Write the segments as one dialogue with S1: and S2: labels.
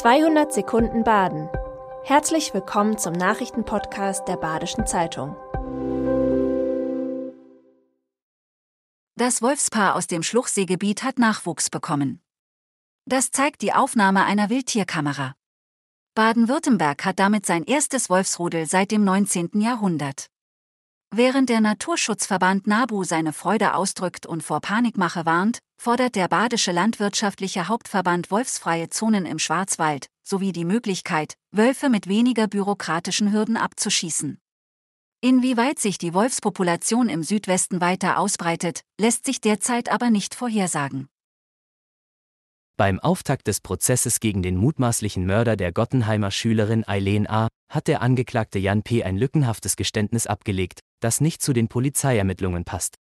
S1: 200 Sekunden Baden. Herzlich willkommen zum Nachrichtenpodcast der Badischen Zeitung.
S2: Das Wolfspaar aus dem Schluchseegebiet hat Nachwuchs bekommen. Das zeigt die Aufnahme einer Wildtierkamera. Baden-Württemberg hat damit sein erstes Wolfsrudel seit dem 19. Jahrhundert. Während der Naturschutzverband NABU seine Freude ausdrückt und vor Panikmache warnt, fordert der Badische Landwirtschaftliche Hauptverband wolfsfreie Zonen im Schwarzwald sowie die Möglichkeit, Wölfe mit weniger bürokratischen Hürden abzuschießen. Inwieweit sich die Wolfspopulation im Südwesten weiter ausbreitet, lässt sich derzeit aber nicht vorhersagen.
S3: Beim Auftakt des Prozesses gegen den mutmaßlichen Mörder der Gottenheimer Schülerin Eileen A. hat der Angeklagte Jan P. ein lückenhaftes Geständnis abgelegt, das nicht zu den Polizeiermittlungen passt.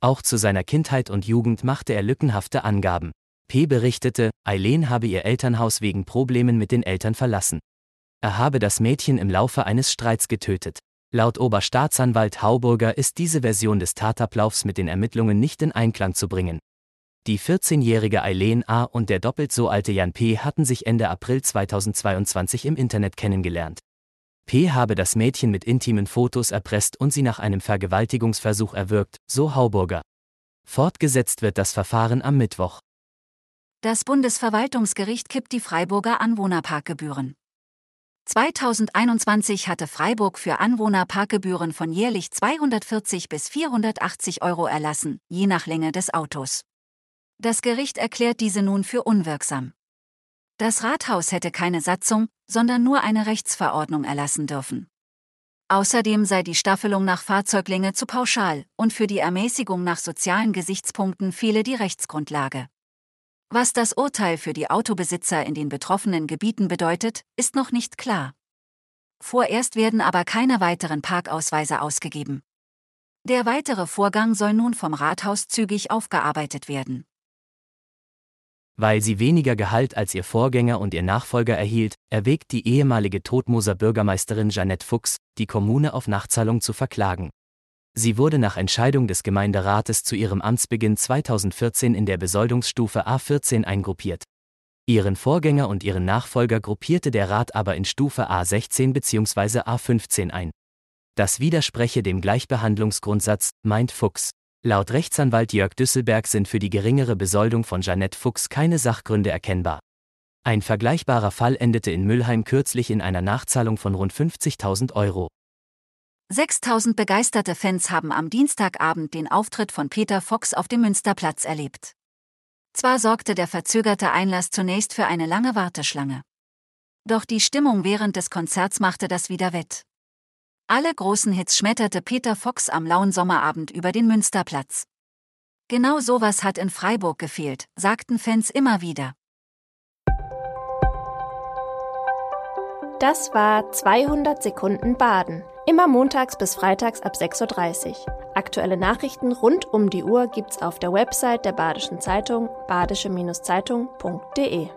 S3: Auch zu seiner Kindheit und Jugend machte er lückenhafte Angaben. P. berichtete, Eileen habe ihr Elternhaus wegen Problemen mit den Eltern verlassen. Er habe das Mädchen im Laufe eines Streits getötet. Laut Oberstaatsanwalt Hauburger ist diese Version des Tatablaufs mit den Ermittlungen nicht in Einklang zu bringen. Die 14-jährige Eileen A. und der doppelt so alte Jan P. hatten sich Ende April 2022 im Internet kennengelernt. P. habe das Mädchen mit intimen Fotos erpresst und sie nach einem Vergewaltigungsversuch erwürgt, so Hauburger. Fortgesetzt wird das Verfahren am Mittwoch.
S2: Das Bundesverwaltungsgericht kippt die Freiburger Anwohnerparkgebühren. 2021 hatte Freiburg für Anwohnerparkgebühren von jährlich 240 bis 480 Euro erlassen, je nach Länge des Autos. Das Gericht erklärt diese nun für unwirksam. Das Rathaus hätte keine Satzung, sondern nur eine Rechtsverordnung erlassen dürfen. Außerdem sei die Staffelung nach Fahrzeuglänge zu pauschal und für die Ermäßigung nach sozialen Gesichtspunkten fehle die Rechtsgrundlage. Was das Urteil für die Autobesitzer in den betroffenen Gebieten bedeutet, ist noch nicht klar. Vorerst werden aber keine weiteren Parkausweise ausgegeben. Der weitere Vorgang soll nun vom Rathaus zügig aufgearbeitet werden.
S3: Weil sie weniger Gehalt als ihr Vorgänger und ihr Nachfolger erhielt, erwägt die ehemalige Todmoser Bürgermeisterin Jeanette Fuchs, die Kommune auf Nachzahlung zu verklagen. Sie wurde nach Entscheidung des Gemeinderates zu ihrem Amtsbeginn 2014 in der Besoldungsstufe A14 eingruppiert. Ihren Vorgänger und ihren Nachfolger gruppierte der Rat aber in Stufe A16 bzw. A15 ein. Das widerspreche dem Gleichbehandlungsgrundsatz, meint Fuchs. Laut Rechtsanwalt Jörg Düsselberg sind für die geringere Besoldung von Jeanette Fuchs keine Sachgründe erkennbar. Ein vergleichbarer Fall endete in Müllheim kürzlich in einer Nachzahlung von rund 50.000 Euro.
S2: 6000 begeisterte Fans haben am Dienstagabend den Auftritt von Peter Fox auf dem Münsterplatz erlebt. Zwar sorgte der verzögerte Einlass zunächst für eine lange Warteschlange. Doch die Stimmung während des Konzerts machte das wieder wett. Alle großen Hits schmetterte Peter Fox am lauen Sommerabend über den Münsterplatz. Genau sowas hat in Freiburg gefehlt, sagten Fans immer wieder.
S1: Das war 200 Sekunden Baden. Immer montags bis freitags ab 6.30 Uhr. Aktuelle Nachrichten rund um die Uhr gibt's auf der Website der Badischen Zeitung badische-zeitung.de.